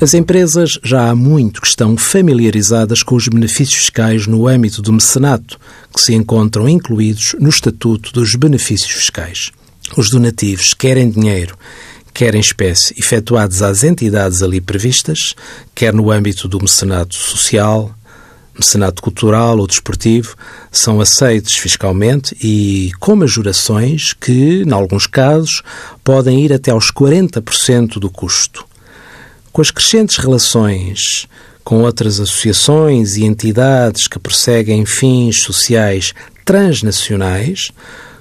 As empresas já há muito que estão familiarizadas com os benefícios fiscais no âmbito do mecenato, que se encontram incluídos no Estatuto dos Benefícios Fiscais. Os donativos, quer em dinheiro, quer em espécie, efetuados às entidades ali previstas, quer no âmbito do mecenato social, mecenato cultural ou desportivo, são aceitos fiscalmente e com majorações que, em alguns casos, podem ir até aos 40% do custo. Com as crescentes relações com outras associações e entidades que perseguem fins sociais transnacionais,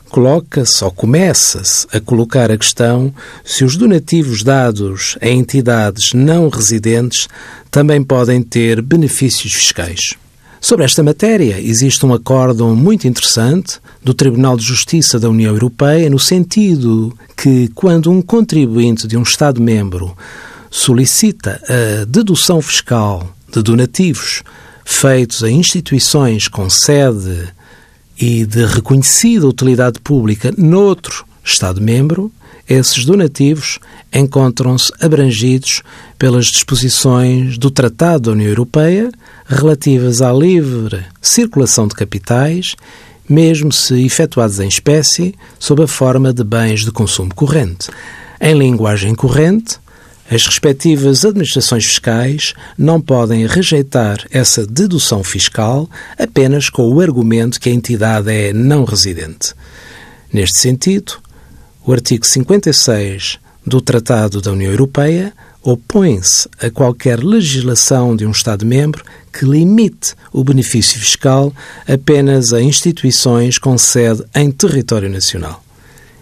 coloca-se ou começa-se a colocar a questão se os donativos dados a entidades não residentes também podem ter benefícios fiscais. Sobre esta matéria, existe um acórdão muito interessante do Tribunal de Justiça da União Europeia no sentido que, quando um contribuinte de um Estado-membro solicita a dedução fiscal de donativos feitos a instituições com sede e de reconhecida utilidade pública noutro Estado-membro, esses donativos encontram-se abrangidos pelas disposições do Tratado da União Europeia relativas à livre circulação de capitais, mesmo se efetuados em espécie, sob a forma de bens de consumo corrente. Em linguagem corrente, as respectivas administrações fiscais não podem rejeitar essa dedução fiscal apenas com o argumento que a entidade é não residente. Neste sentido, o artigo 56 do Tratado da União Europeia opõe-se a qualquer legislação de um Estado-membro que limite o benefício fiscal apenas a instituições com sede em território nacional.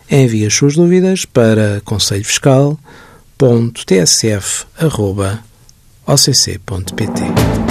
Envie as suas dúvidas para Conselho Fiscal www.tsf.occ.pt